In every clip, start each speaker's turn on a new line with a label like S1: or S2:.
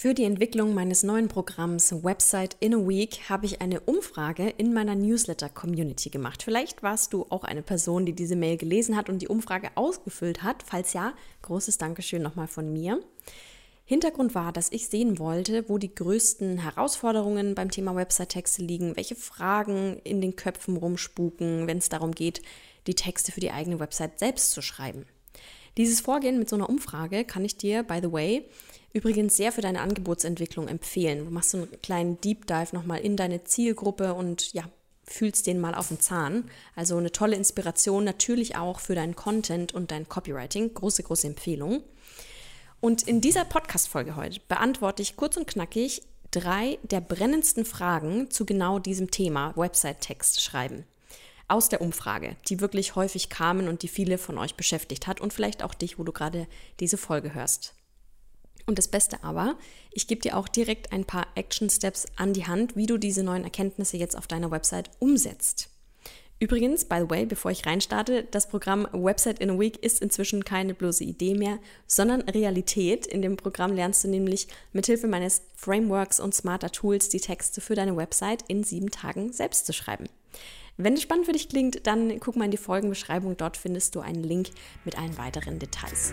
S1: Für die Entwicklung meines neuen Programms Website in a Week habe ich eine Umfrage in meiner Newsletter-Community gemacht. Vielleicht warst du auch eine Person, die diese Mail gelesen hat und die Umfrage ausgefüllt hat. Falls ja, großes Dankeschön nochmal von mir. Hintergrund war, dass ich sehen wollte, wo die größten Herausforderungen beim Thema Website-Texte liegen, welche Fragen in den Köpfen rumspuken, wenn es darum geht, die Texte für die eigene Website selbst zu schreiben. Dieses Vorgehen mit so einer Umfrage kann ich dir, by the way, übrigens sehr für deine Angebotsentwicklung empfehlen. Du machst so einen kleinen Deep Dive nochmal in deine Zielgruppe und ja, fühlst den mal auf den Zahn. Also eine tolle Inspiration natürlich auch für deinen Content und dein Copywriting. Große, große Empfehlung. Und in dieser Podcast-Folge heute beantworte ich kurz und knackig drei der brennendsten Fragen zu genau diesem Thema Website-Text schreiben aus der Umfrage, die wirklich häufig kamen und die viele von euch beschäftigt hat und vielleicht auch dich, wo du gerade diese Folge hörst. Und das Beste aber, ich gebe dir auch direkt ein paar Action Steps an die Hand, wie du diese neuen Erkenntnisse jetzt auf deiner Website umsetzt. Übrigens, by the way, bevor ich reinstarte, das Programm Website in a Week ist inzwischen keine bloße Idee mehr, sondern Realität. In dem Programm lernst du nämlich mithilfe meines Frameworks und smarter Tools die Texte für deine Website in sieben Tagen selbst zu schreiben. Wenn es spannend für dich klingt, dann guck mal in die Folgenbeschreibung. Dort findest du einen Link mit allen weiteren Details.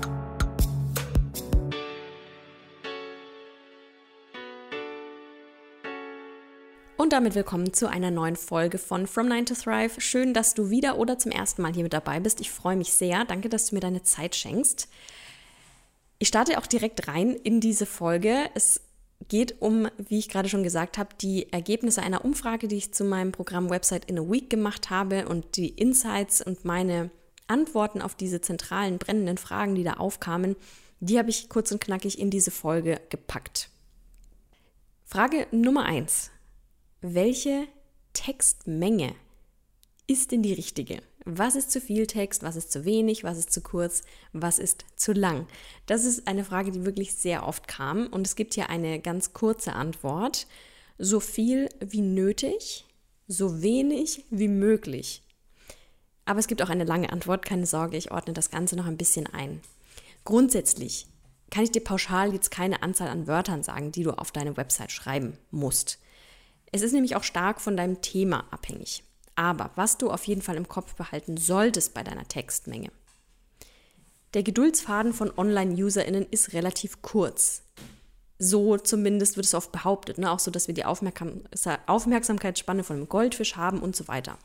S1: Und damit willkommen zu einer neuen Folge von From Nine to Thrive. Schön, dass du wieder oder zum ersten Mal hier mit dabei bist. Ich freue mich sehr. Danke, dass du mir deine Zeit schenkst. Ich starte auch direkt rein in diese Folge. Es geht um, wie ich gerade schon gesagt habe, die Ergebnisse einer Umfrage, die ich zu meinem Programm Website in a Week gemacht habe und die Insights und meine Antworten auf diese zentralen brennenden Fragen, die da aufkamen, die habe ich kurz und knackig in diese Folge gepackt. Frage Nummer eins: Welche Textmenge ist denn die richtige? Was ist zu viel Text? Was ist zu wenig? Was ist zu kurz? Was ist zu lang? Das ist eine Frage, die wirklich sehr oft kam. Und es gibt hier eine ganz kurze Antwort. So viel wie nötig, so wenig wie möglich. Aber es gibt auch eine lange Antwort. Keine Sorge, ich ordne das Ganze noch ein bisschen ein. Grundsätzlich kann ich dir pauschal jetzt keine Anzahl an Wörtern sagen, die du auf deine Website schreiben musst. Es ist nämlich auch stark von deinem Thema abhängig. Aber was du auf jeden Fall im Kopf behalten solltest bei deiner Textmenge. Der Geduldsfaden von Online-UserInnen ist relativ kurz. So zumindest wird es oft behauptet, ne? auch so, dass wir die Aufmerksam Aufmerksamkeitsspanne von einem Goldfisch haben und so weiter.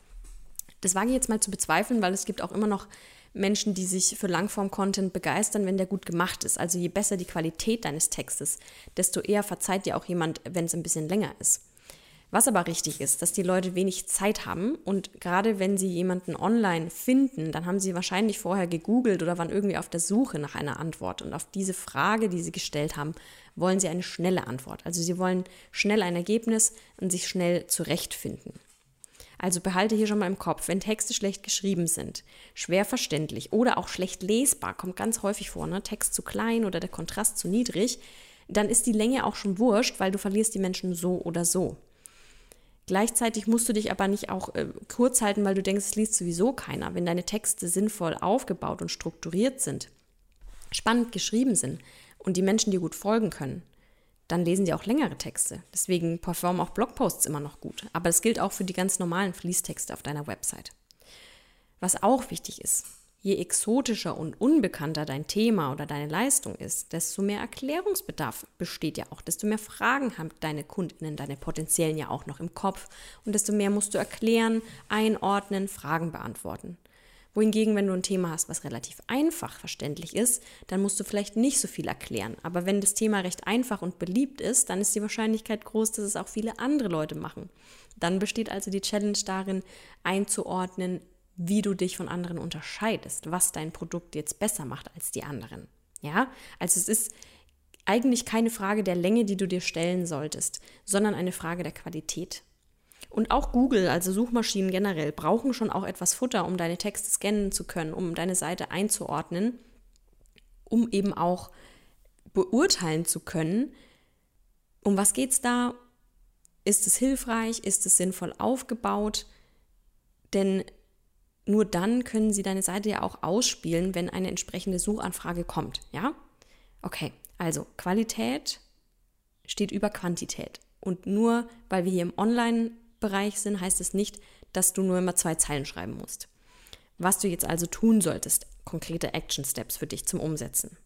S1: Das wage ich jetzt mal zu bezweifeln, weil es gibt auch immer noch Menschen, die sich für Langform-Content begeistern, wenn der gut gemacht ist. Also je besser die Qualität deines Textes, desto eher verzeiht dir auch jemand, wenn es ein bisschen länger ist. Was aber richtig ist, dass die Leute wenig Zeit haben und gerade wenn sie jemanden online finden, dann haben sie wahrscheinlich vorher gegoogelt oder waren irgendwie auf der Suche nach einer Antwort. Und auf diese Frage, die sie gestellt haben, wollen sie eine schnelle Antwort. Also sie wollen schnell ein Ergebnis und sich schnell zurechtfinden. Also behalte hier schon mal im Kopf, wenn Texte schlecht geschrieben sind, schwer verständlich oder auch schlecht lesbar, kommt ganz häufig vor, ne? Text zu klein oder der Kontrast zu niedrig, dann ist die Länge auch schon wurscht, weil du verlierst die Menschen so oder so. Gleichzeitig musst du dich aber nicht auch äh, kurz halten, weil du denkst, es liest sowieso keiner. Wenn deine Texte sinnvoll aufgebaut und strukturiert sind, spannend geschrieben sind und die Menschen dir gut folgen können, dann lesen die auch längere Texte. Deswegen performen auch Blogposts immer noch gut. Aber das gilt auch für die ganz normalen Fließtexte auf deiner Website. Was auch wichtig ist, Je exotischer und unbekannter dein Thema oder deine Leistung ist, desto mehr Erklärungsbedarf besteht ja auch, desto mehr Fragen haben deine Kundinnen, deine potenziellen ja auch noch im Kopf und desto mehr musst du erklären, einordnen, Fragen beantworten. Wohingegen, wenn du ein Thema hast, was relativ einfach verständlich ist, dann musst du vielleicht nicht so viel erklären. Aber wenn das Thema recht einfach und beliebt ist, dann ist die Wahrscheinlichkeit groß, dass es auch viele andere Leute machen. Dann besteht also die Challenge darin, einzuordnen, wie du dich von anderen unterscheidest, was dein Produkt jetzt besser macht als die anderen. Ja, also es ist eigentlich keine Frage der Länge, die du dir stellen solltest, sondern eine Frage der Qualität. Und auch Google, also Suchmaschinen generell, brauchen schon auch etwas Futter, um deine Texte scannen zu können, um deine Seite einzuordnen, um eben auch beurteilen zu können, um was geht es da? Ist es hilfreich? Ist es sinnvoll aufgebaut? Denn nur dann können sie deine Seite ja auch ausspielen, wenn eine entsprechende Suchanfrage kommt. Ja? Okay, also Qualität steht über Quantität. Und nur weil wir hier im Online-Bereich sind, heißt es nicht, dass du nur immer zwei Zeilen schreiben musst. Was du jetzt also tun solltest, konkrete Action Steps für dich zum Umsetzen.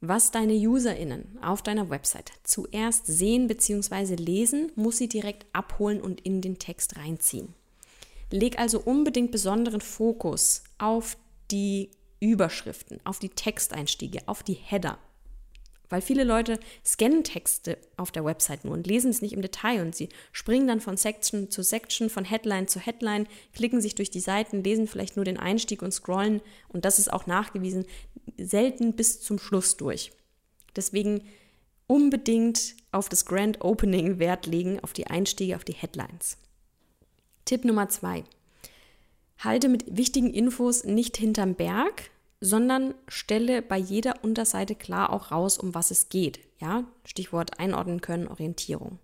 S1: Was deine UserInnen auf deiner Website zuerst sehen bzw. lesen, muss sie direkt abholen und in den Text reinziehen. Leg also unbedingt besonderen Fokus auf die Überschriften, auf die Texteinstiege, auf die Header. Weil viele Leute scannen Texte auf der Website nur und lesen es nicht im Detail und sie springen dann von Section zu Section, von Headline zu Headline, klicken sich durch die Seiten, lesen vielleicht nur den Einstieg und scrollen und das ist auch nachgewiesen, selten bis zum Schluss durch. Deswegen unbedingt auf das Grand Opening Wert legen, auf die Einstiege, auf die Headlines. Tipp Nummer zwei. Halte mit wichtigen Infos nicht hinterm Berg, sondern stelle bei jeder Unterseite klar auch raus, um was es geht. Ja, Stichwort einordnen können, Orientierung.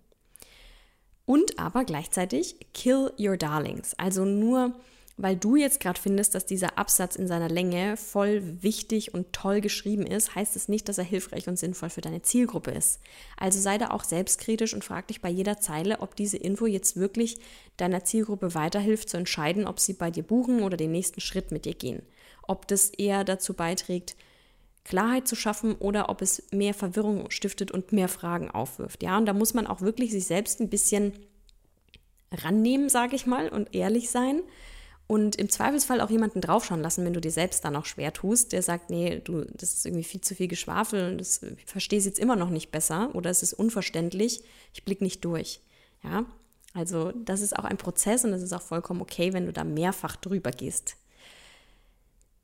S1: Und aber gleichzeitig kill your darlings. Also nur weil du jetzt gerade findest, dass dieser Absatz in seiner Länge voll wichtig und toll geschrieben ist, heißt es nicht, dass er hilfreich und sinnvoll für deine Zielgruppe ist. Also sei da auch selbstkritisch und frag dich bei jeder Zeile, ob diese Info jetzt wirklich deiner Zielgruppe weiterhilft zu entscheiden, ob sie bei dir buchen oder den nächsten Schritt mit dir gehen. Ob das eher dazu beiträgt, Klarheit zu schaffen oder ob es mehr Verwirrung stiftet und mehr Fragen aufwirft. Ja, und da muss man auch wirklich sich selbst ein bisschen rannehmen, sage ich mal, und ehrlich sein und im Zweifelsfall auch jemanden draufschauen lassen, wenn du dir selbst dann auch schwer tust, der sagt, nee, du, das ist irgendwie viel zu viel Geschwafel und das, verstehe es jetzt immer noch nicht besser oder es ist unverständlich, ich blicke nicht durch. Ja, also das ist auch ein Prozess und es ist auch vollkommen okay, wenn du da mehrfach drüber gehst.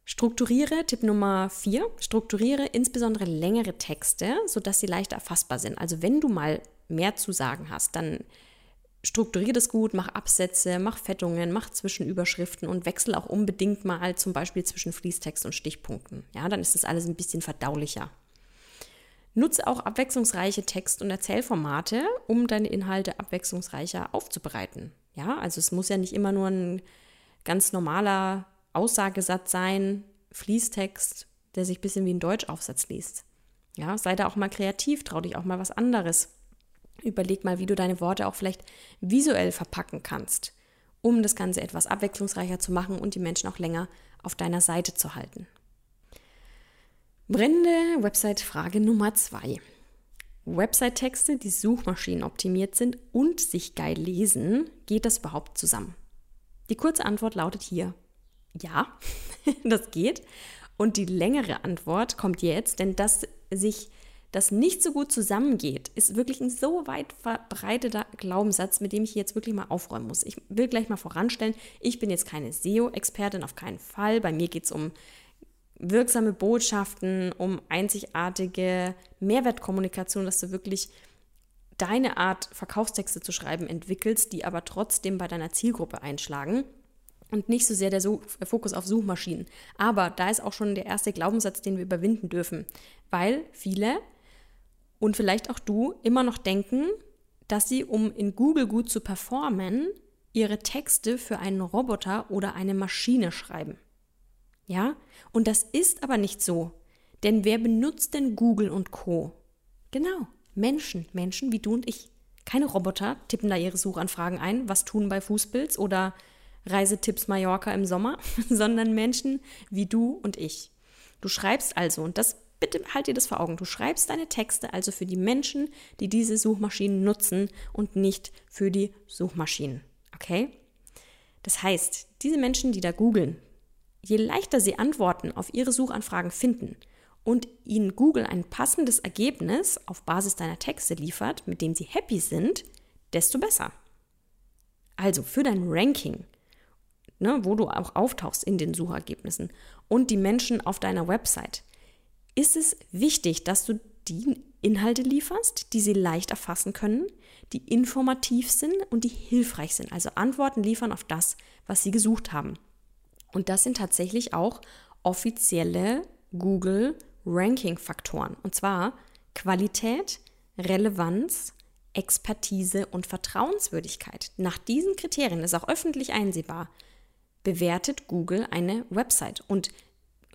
S1: Strukturiere, Tipp Nummer vier, strukturiere insbesondere längere Texte, sodass sie leichter erfassbar sind. Also wenn du mal mehr zu sagen hast, dann strukturiere das gut, mach Absätze, mach Fettungen, mach Zwischenüberschriften und wechsel auch unbedingt mal zum Beispiel zwischen Fließtext und Stichpunkten. Ja, dann ist das alles ein bisschen verdaulicher. Nutze auch abwechslungsreiche Text- und Erzählformate, um deine Inhalte abwechslungsreicher aufzubereiten. Ja, also es muss ja nicht immer nur ein ganz normaler Aussagesatz sein, Fließtext, der sich ein bisschen wie ein Deutschaufsatz liest. Ja, sei da auch mal kreativ, trau dich auch mal was anderes. Überleg mal, wie du deine Worte auch vielleicht visuell verpacken kannst, um das Ganze etwas abwechslungsreicher zu machen und die Menschen auch länger auf deiner Seite zu halten. Brennende Website-Frage Nummer zwei. Website-Texte, die Suchmaschinen optimiert sind und sich geil lesen, geht das überhaupt zusammen? Die kurze Antwort lautet hier ja, das geht. Und die längere Antwort kommt jetzt, denn dass sich das nicht so gut zusammengeht, ist wirklich ein so weit verbreiteter Glaubenssatz, mit dem ich jetzt wirklich mal aufräumen muss. Ich will gleich mal voranstellen, ich bin jetzt keine SEO-Expertin, auf keinen Fall. Bei mir geht es um wirksame Botschaften, um einzigartige Mehrwertkommunikation, dass du wirklich deine Art, Verkaufstexte zu schreiben, entwickelst, die aber trotzdem bei deiner Zielgruppe einschlagen und nicht so sehr der Fokus auf Suchmaschinen. Aber da ist auch schon der erste Glaubenssatz, den wir überwinden dürfen, weil viele und vielleicht auch du immer noch denken, dass sie, um in Google gut zu performen, ihre Texte für einen Roboter oder eine Maschine schreiben. Ja? Und das ist aber nicht so. Denn wer benutzt denn Google und Co? Genau, Menschen, Menschen wie du und ich. Keine Roboter tippen da ihre Suchanfragen ein, was tun bei Fußpilz oder Reisetipps Mallorca im Sommer, sondern Menschen wie du und ich. Du schreibst also, und das bitte halt dir das vor Augen. Du schreibst deine Texte also für die Menschen, die diese Suchmaschinen nutzen und nicht für die Suchmaschinen. Okay? Das heißt, diese Menschen, die da googeln, je leichter sie Antworten auf ihre Suchanfragen finden und ihnen Google ein passendes Ergebnis auf Basis deiner Texte liefert, mit dem sie happy sind, desto besser. Also für dein Ranking, ne, wo du auch auftauchst in den Suchergebnissen und die Menschen auf deiner Website, ist es wichtig, dass du die Inhalte lieferst, die sie leicht erfassen können, die informativ sind und die hilfreich sind. Also Antworten liefern auf das, was sie gesucht haben. Und das sind tatsächlich auch offizielle Google Ranking-Faktoren. Und zwar Qualität, Relevanz, Expertise und Vertrauenswürdigkeit. Nach diesen Kriterien ist auch öffentlich einsehbar, bewertet Google eine Website. Und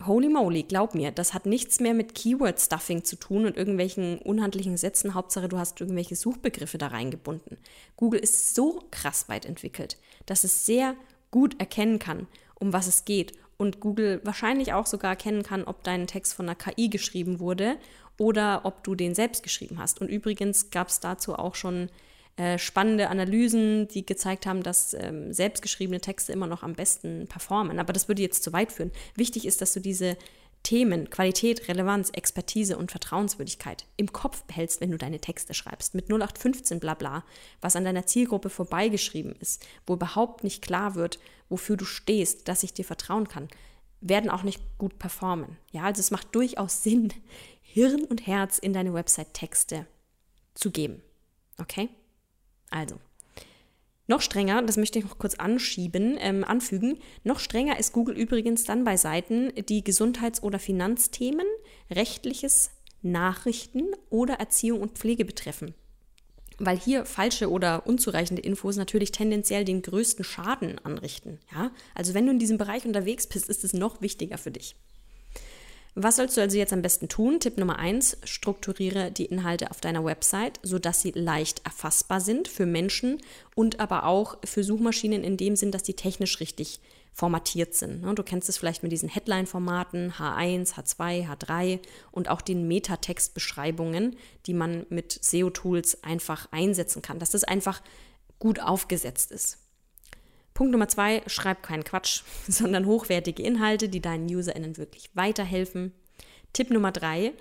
S1: holy moly, glaub mir, das hat nichts mehr mit Keyword-Stuffing zu tun und irgendwelchen unhandlichen Sätzen. Hauptsache, du hast irgendwelche Suchbegriffe da reingebunden. Google ist so krass weit entwickelt, dass es sehr gut erkennen kann, um was es geht. Und Google wahrscheinlich auch sogar erkennen kann, ob dein Text von einer KI geschrieben wurde oder ob du den selbst geschrieben hast. Und übrigens gab es dazu auch schon äh, spannende Analysen, die gezeigt haben, dass ähm, selbstgeschriebene Texte immer noch am besten performen. Aber das würde jetzt zu weit führen. Wichtig ist, dass du diese Themen, Qualität, Relevanz, Expertise und Vertrauenswürdigkeit im Kopf behältst, wenn du deine Texte schreibst. Mit 0815 Blabla, was an deiner Zielgruppe vorbeigeschrieben ist, wo überhaupt nicht klar wird, wofür du stehst, dass ich dir vertrauen kann, werden auch nicht gut performen. Ja, also es macht durchaus Sinn, Hirn und Herz in deine Website-Texte zu geben. Okay? Also, noch strenger, das möchte ich noch kurz anschieben, ähm, anfügen, noch strenger ist Google übrigens dann bei Seiten, die Gesundheits- oder Finanzthemen, rechtliches, Nachrichten oder Erziehung und Pflege betreffen. Weil hier falsche oder unzureichende Infos natürlich tendenziell den größten Schaden anrichten. Ja? Also wenn du in diesem Bereich unterwegs bist, ist es noch wichtiger für dich. Was sollst du also jetzt am besten tun? Tipp Nummer eins: strukturiere die Inhalte auf deiner Website, sodass sie leicht erfassbar sind für Menschen und aber auch für Suchmaschinen in dem Sinn, dass die technisch richtig formatiert sind. Ne, du kennst es vielleicht mit diesen Headline-Formaten H1, H2, H3 und auch den Metatextbeschreibungen, die man mit SEO-Tools einfach einsetzen kann, dass das einfach gut aufgesetzt ist. Punkt Nummer zwei, schreib keinen Quatsch, sondern hochwertige Inhalte, die deinen UserInnen wirklich weiterhelfen. Tipp Nummer drei,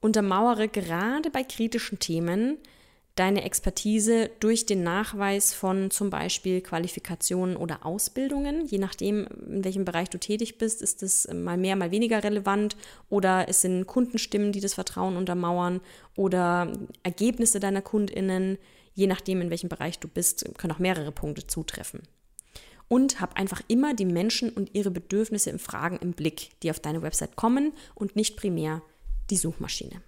S1: untermauere gerade bei kritischen Themen deine Expertise durch den Nachweis von zum Beispiel Qualifikationen oder Ausbildungen. Je nachdem, in welchem Bereich du tätig bist, ist es mal mehr, mal weniger relevant oder es sind Kundenstimmen, die das Vertrauen untermauern oder Ergebnisse deiner KundInnen. Je nachdem, in welchem Bereich du bist, können auch mehrere Punkte zutreffen und hab einfach immer die Menschen und ihre Bedürfnisse im Fragen im Blick, die auf deine Website kommen und nicht primär die Suchmaschine.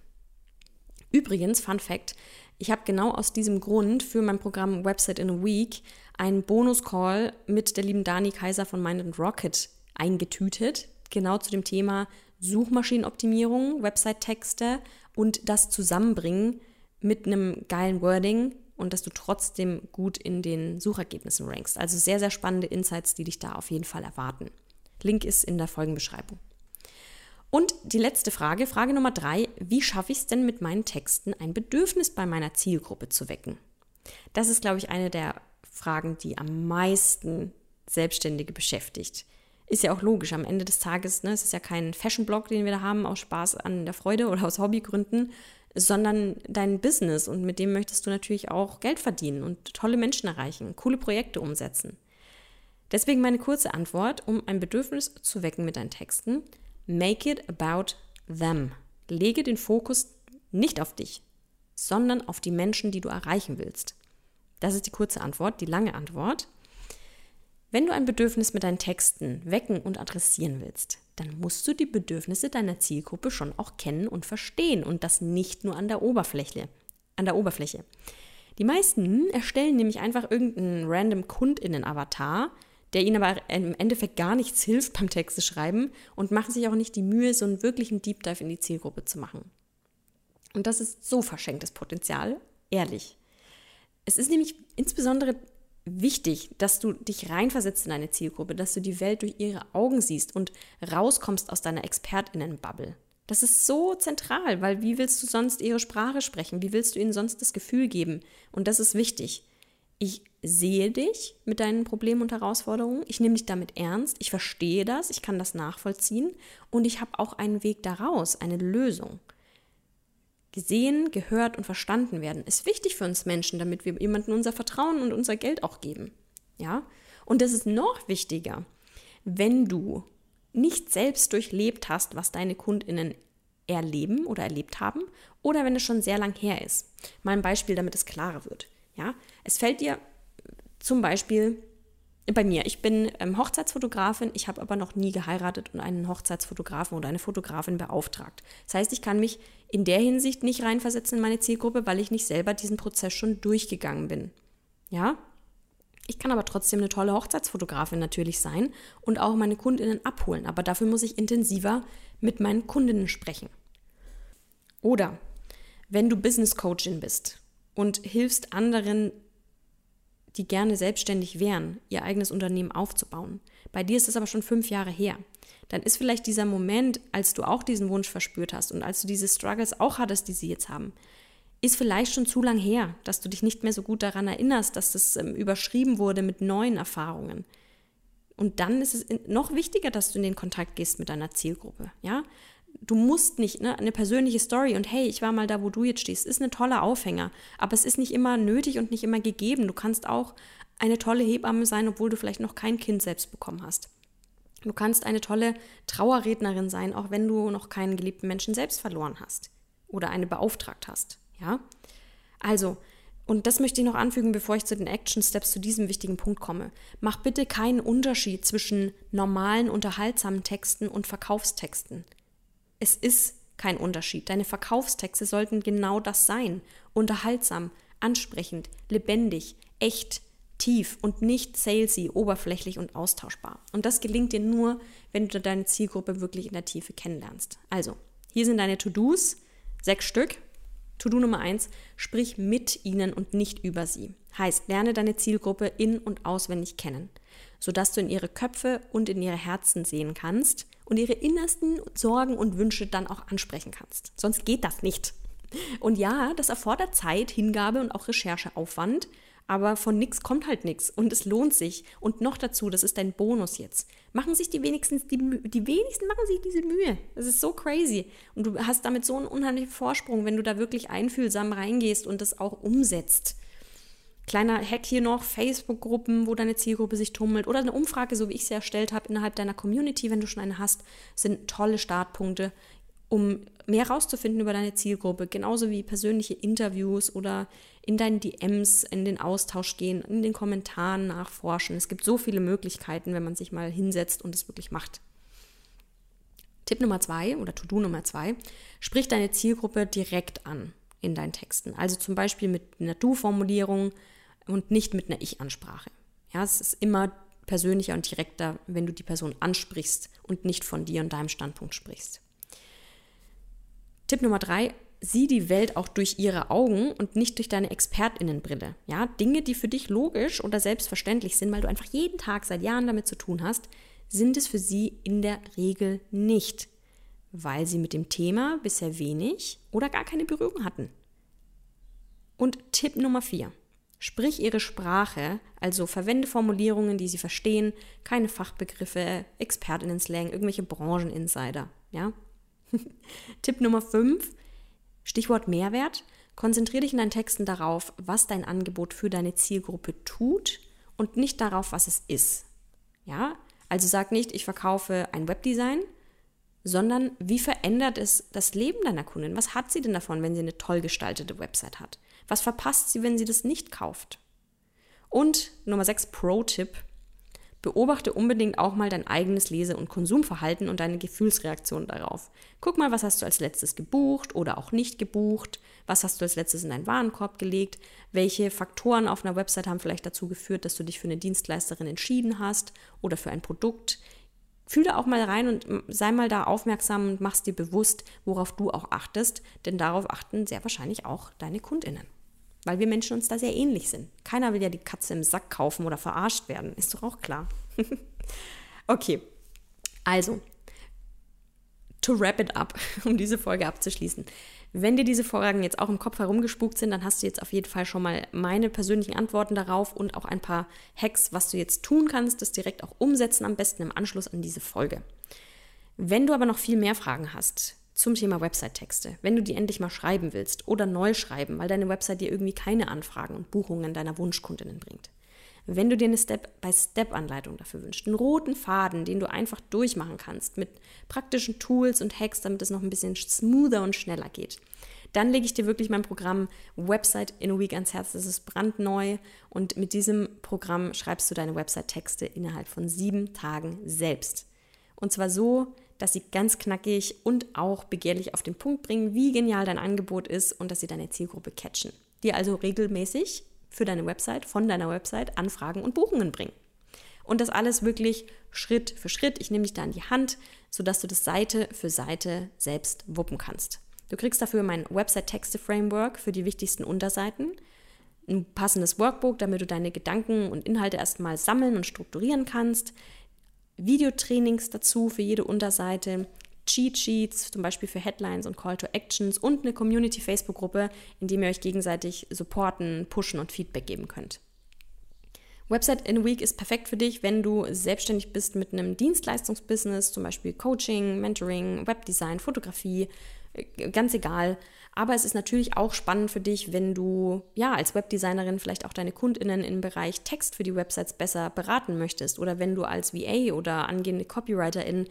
S1: Übrigens, Fun Fact, ich habe genau aus diesem Grund für mein Programm Website in a Week einen Bonus-Call mit der lieben Dani Kaiser von Mind Rocket eingetütet, genau zu dem Thema Suchmaschinenoptimierung, Website-Texte und das Zusammenbringen mit einem geilen Wording, und dass du trotzdem gut in den Suchergebnissen rankst. Also sehr, sehr spannende Insights, die dich da auf jeden Fall erwarten. Link ist in der Folgenbeschreibung. Und die letzte Frage, Frage Nummer drei, wie schaffe ich es denn mit meinen Texten, ein Bedürfnis bei meiner Zielgruppe zu wecken? Das ist, glaube ich, eine der Fragen, die am meisten Selbstständige beschäftigt. Ist ja auch logisch, am Ende des Tages, ne, es ist ja kein Fashion-Blog, den wir da haben, aus Spaß an der Freude oder aus Hobbygründen, sondern dein Business und mit dem möchtest du natürlich auch Geld verdienen und tolle Menschen erreichen, coole Projekte umsetzen. Deswegen meine kurze Antwort, um ein Bedürfnis zu wecken mit deinen Texten, make it about them. Lege den Fokus nicht auf dich, sondern auf die Menschen, die du erreichen willst. Das ist die kurze Antwort. Die lange Antwort. Wenn du ein Bedürfnis mit deinen Texten wecken und adressieren willst, dann musst du die Bedürfnisse deiner Zielgruppe schon auch kennen und verstehen und das nicht nur an der Oberfläche. An der Oberfläche. Die meisten erstellen nämlich einfach irgendeinen random Kundinnen-Avatar, der ihnen aber im Endeffekt gar nichts hilft beim Texte schreiben und machen sich auch nicht die Mühe, so einen wirklichen Deep Dive in die Zielgruppe zu machen. Und das ist so verschenktes Potenzial, ehrlich. Es ist nämlich insbesondere wichtig, dass du dich reinversetzt in deine Zielgruppe, dass du die Welt durch ihre Augen siehst und rauskommst aus deiner Expertinnenbubble. Das ist so zentral, weil wie willst du sonst ihre Sprache sprechen? Wie willst du ihnen sonst das Gefühl geben? Und das ist wichtig. Ich sehe dich mit deinen Problemen und Herausforderungen. Ich nehme dich damit ernst. Ich verstehe das. Ich kann das nachvollziehen. Und ich habe auch einen Weg daraus, eine Lösung gesehen, gehört und verstanden werden, ist wichtig für uns Menschen, damit wir jemandem unser Vertrauen und unser Geld auch geben. Ja? Und das ist noch wichtiger, wenn du nicht selbst durchlebt hast, was deine KundInnen erleben oder erlebt haben oder wenn es schon sehr lang her ist. Mal ein Beispiel, damit es klarer wird. Ja, es fällt dir zum Beispiel bei mir, ich bin ähm, Hochzeitsfotografin, ich habe aber noch nie geheiratet und einen Hochzeitsfotografen oder eine Fotografin beauftragt. Das heißt, ich kann mich in der Hinsicht nicht reinversetzen in meine Zielgruppe, weil ich nicht selber diesen Prozess schon durchgegangen bin. Ja? Ich kann aber trotzdem eine tolle Hochzeitsfotografin natürlich sein und auch meine Kundinnen abholen, aber dafür muss ich intensiver mit meinen Kundinnen sprechen. Oder wenn du Business Coachin bist und hilfst anderen die gerne selbstständig wären, ihr eigenes Unternehmen aufzubauen. Bei dir ist es aber schon fünf Jahre her. Dann ist vielleicht dieser Moment, als du auch diesen Wunsch verspürt hast und als du diese Struggles auch hattest, die sie jetzt haben, ist vielleicht schon zu lang her, dass du dich nicht mehr so gut daran erinnerst, dass das ähm, überschrieben wurde mit neuen Erfahrungen. Und dann ist es noch wichtiger, dass du in den Kontakt gehst mit deiner Zielgruppe. Ja, du musst nicht, ne, eine persönliche Story und hey, ich war mal da, wo du jetzt stehst, ist eine tolle Aufhänger. Aber es ist nicht immer nötig und nicht immer gegeben. Du kannst auch eine tolle Hebamme sein, obwohl du vielleicht noch kein Kind selbst bekommen hast. Du kannst eine tolle Trauerrednerin sein, auch wenn du noch keinen geliebten Menschen selbst verloren hast oder eine beauftragt hast. Ja? Also, und das möchte ich noch anfügen, bevor ich zu den Action Steps zu diesem wichtigen Punkt komme. Mach bitte keinen Unterschied zwischen normalen, unterhaltsamen Texten und Verkaufstexten. Es ist kein Unterschied. Deine Verkaufstexte sollten genau das sein. Unterhaltsam, ansprechend, lebendig, echt, tief und nicht salesy, oberflächlich und austauschbar. Und das gelingt dir nur, wenn du deine Zielgruppe wirklich in der Tiefe kennenlernst. Also, hier sind deine To-Dos, sechs Stück. To-Do Nummer eins, sprich mit ihnen und nicht über sie. Heißt, lerne deine Zielgruppe in- und auswendig kennen, sodass du in ihre Köpfe und in ihre Herzen sehen kannst und ihre innersten Sorgen und Wünsche dann auch ansprechen kannst. Sonst geht das nicht. Und ja, das erfordert Zeit, Hingabe und auch Rechercheaufwand, aber von nichts kommt halt nichts und es lohnt sich. Und noch dazu, das ist dein Bonus jetzt. Machen sich die wenigsten, die, die wenigsten machen sich diese Mühe. Das ist so crazy. Und du hast damit so einen unheimlichen Vorsprung, wenn du da wirklich einfühlsam reingehst und das auch umsetzt. Kleiner Hack hier noch, Facebook-Gruppen, wo deine Zielgruppe sich tummelt oder eine Umfrage, so wie ich sie erstellt habe, innerhalb deiner Community, wenn du schon eine hast, sind tolle Startpunkte, um mehr rauszufinden über deine Zielgruppe. Genauso wie persönliche Interviews oder in deinen DMs in den Austausch gehen, in den Kommentaren nachforschen. Es gibt so viele Möglichkeiten, wenn man sich mal hinsetzt und es wirklich macht. Tipp Nummer zwei oder To-Do Nummer zwei, sprich deine Zielgruppe direkt an in deinen Texten. Also zum Beispiel mit einer Du-Formulierung, und nicht mit einer Ich-Ansprache. Ja, es ist immer persönlicher und direkter, wenn du die Person ansprichst und nicht von dir und deinem Standpunkt sprichst. Tipp Nummer drei, sieh die Welt auch durch ihre Augen und nicht durch deine Expertinnenbrille. Ja, Dinge, die für dich logisch oder selbstverständlich sind, weil du einfach jeden Tag seit Jahren damit zu tun hast, sind es für sie in der Regel nicht, weil sie mit dem Thema bisher wenig oder gar keine Berührung hatten. Und Tipp Nummer vier, Sprich ihre Sprache, also verwende Formulierungen, die sie verstehen, keine Fachbegriffe, Expertinnen-Slang, irgendwelche Brancheninsider. Ja? Tipp Nummer 5, Stichwort Mehrwert. Konzentriere dich in deinen Texten darauf, was dein Angebot für deine Zielgruppe tut und nicht darauf, was es ist. Ja? Also sag nicht, ich verkaufe ein Webdesign, sondern wie verändert es das Leben deiner Kundin? Was hat sie denn davon, wenn sie eine toll gestaltete Website hat? Was verpasst sie, wenn sie das nicht kauft? Und Nummer 6 Pro-Tipp. Beobachte unbedingt auch mal dein eigenes Lese- und Konsumverhalten und deine Gefühlsreaktion darauf. Guck mal, was hast du als letztes gebucht oder auch nicht gebucht? Was hast du als letztes in deinen Warenkorb gelegt? Welche Faktoren auf einer Website haben vielleicht dazu geführt, dass du dich für eine Dienstleisterin entschieden hast oder für ein Produkt? Fühle auch mal rein und sei mal da aufmerksam und machst dir bewusst, worauf du auch achtest, denn darauf achten sehr wahrscheinlich auch deine Kundinnen weil wir Menschen uns da sehr ähnlich sind. Keiner will ja die Katze im Sack kaufen oder verarscht werden, ist doch auch klar. okay, also, to wrap it up, um diese Folge abzuschließen. Wenn dir diese Fragen jetzt auch im Kopf herumgespukt sind, dann hast du jetzt auf jeden Fall schon mal meine persönlichen Antworten darauf und auch ein paar Hacks, was du jetzt tun kannst, das direkt auch umsetzen, am besten im Anschluss an diese Folge. Wenn du aber noch viel mehr Fragen hast, zum Thema Website-Texte. Wenn du die endlich mal schreiben willst oder neu schreiben, weil deine Website dir irgendwie keine Anfragen und Buchungen deiner Wunschkundinnen bringt. Wenn du dir eine Step-by-Step-Anleitung dafür wünschst, einen roten Faden, den du einfach durchmachen kannst mit praktischen Tools und Hacks, damit es noch ein bisschen smoother und schneller geht, dann lege ich dir wirklich mein Programm Website in a Week ans Herz. Das ist brandneu und mit diesem Programm schreibst du deine Website-Texte innerhalb von sieben Tagen selbst. Und zwar so, dass sie ganz knackig und auch begehrlich auf den Punkt bringen, wie genial dein Angebot ist und dass sie deine Zielgruppe catchen. Dir also regelmäßig für deine Website, von deiner Website Anfragen und Buchungen bringen. Und das alles wirklich Schritt für Schritt. Ich nehme dich da in die Hand, sodass du das Seite für Seite selbst wuppen kannst. Du kriegst dafür mein Website-Texte-Framework für die wichtigsten Unterseiten, ein passendes Workbook, damit du deine Gedanken und Inhalte erstmal sammeln und strukturieren kannst, Videotrainings dazu für jede Unterseite, Cheat Sheets, zum Beispiel für Headlines und Call to Actions und eine Community-Facebook-Gruppe, in dem ihr euch gegenseitig supporten, pushen und Feedback geben könnt. Website in a Week ist perfekt für dich, wenn du selbstständig bist mit einem Dienstleistungsbusiness, zum Beispiel Coaching, Mentoring, Webdesign, Fotografie, äh, ganz egal. Aber es ist natürlich auch spannend für dich, wenn du ja als Webdesignerin vielleicht auch deine Kundinnen im Bereich Text für die Websites besser beraten möchtest oder wenn du als VA oder angehende Copywriterin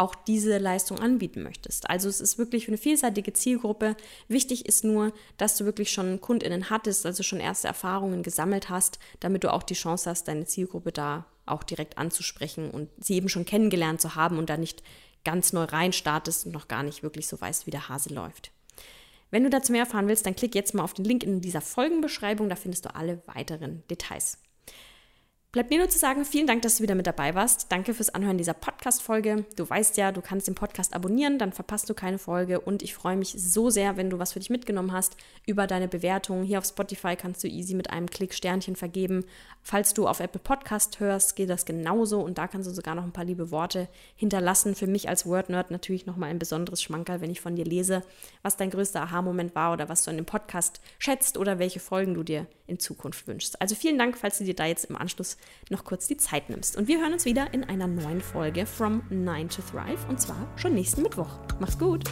S1: auch diese Leistung anbieten möchtest. Also es ist wirklich für eine vielseitige Zielgruppe. Wichtig ist nur, dass du wirklich schon Kundinnen hattest, also schon erste Erfahrungen gesammelt hast, damit du auch die Chance hast, deine Zielgruppe da auch direkt anzusprechen und sie eben schon kennengelernt zu haben und da nicht ganz neu rein startest und noch gar nicht wirklich so weißt, wie der Hase läuft. Wenn du dazu mehr erfahren willst, dann klick jetzt mal auf den Link in dieser Folgenbeschreibung, da findest du alle weiteren Details. Bleibt mir nur zu sagen, vielen Dank, dass du wieder mit dabei warst. Danke fürs Anhören dieser Podcast-Folge. Du weißt ja, du kannst den Podcast abonnieren, dann verpasst du keine Folge. Und ich freue mich so sehr, wenn du was für dich mitgenommen hast, über deine Bewertung. Hier auf Spotify kannst du easy mit einem Klick Sternchen vergeben. Falls du auf Apple Podcast hörst, geht das genauso. Und da kannst du sogar noch ein paar liebe Worte hinterlassen. Für mich als Word-Nerd natürlich nochmal ein besonderes Schmankerl, wenn ich von dir lese, was dein größter Aha-Moment war oder was du an dem Podcast schätzt oder welche Folgen du dir in Zukunft wünschst. Also vielen Dank, falls du dir da jetzt im Anschluss noch kurz die Zeit nimmst. Und wir hören uns wieder in einer neuen Folge From 9 to Thrive und zwar schon nächsten Mittwoch. Mach's gut!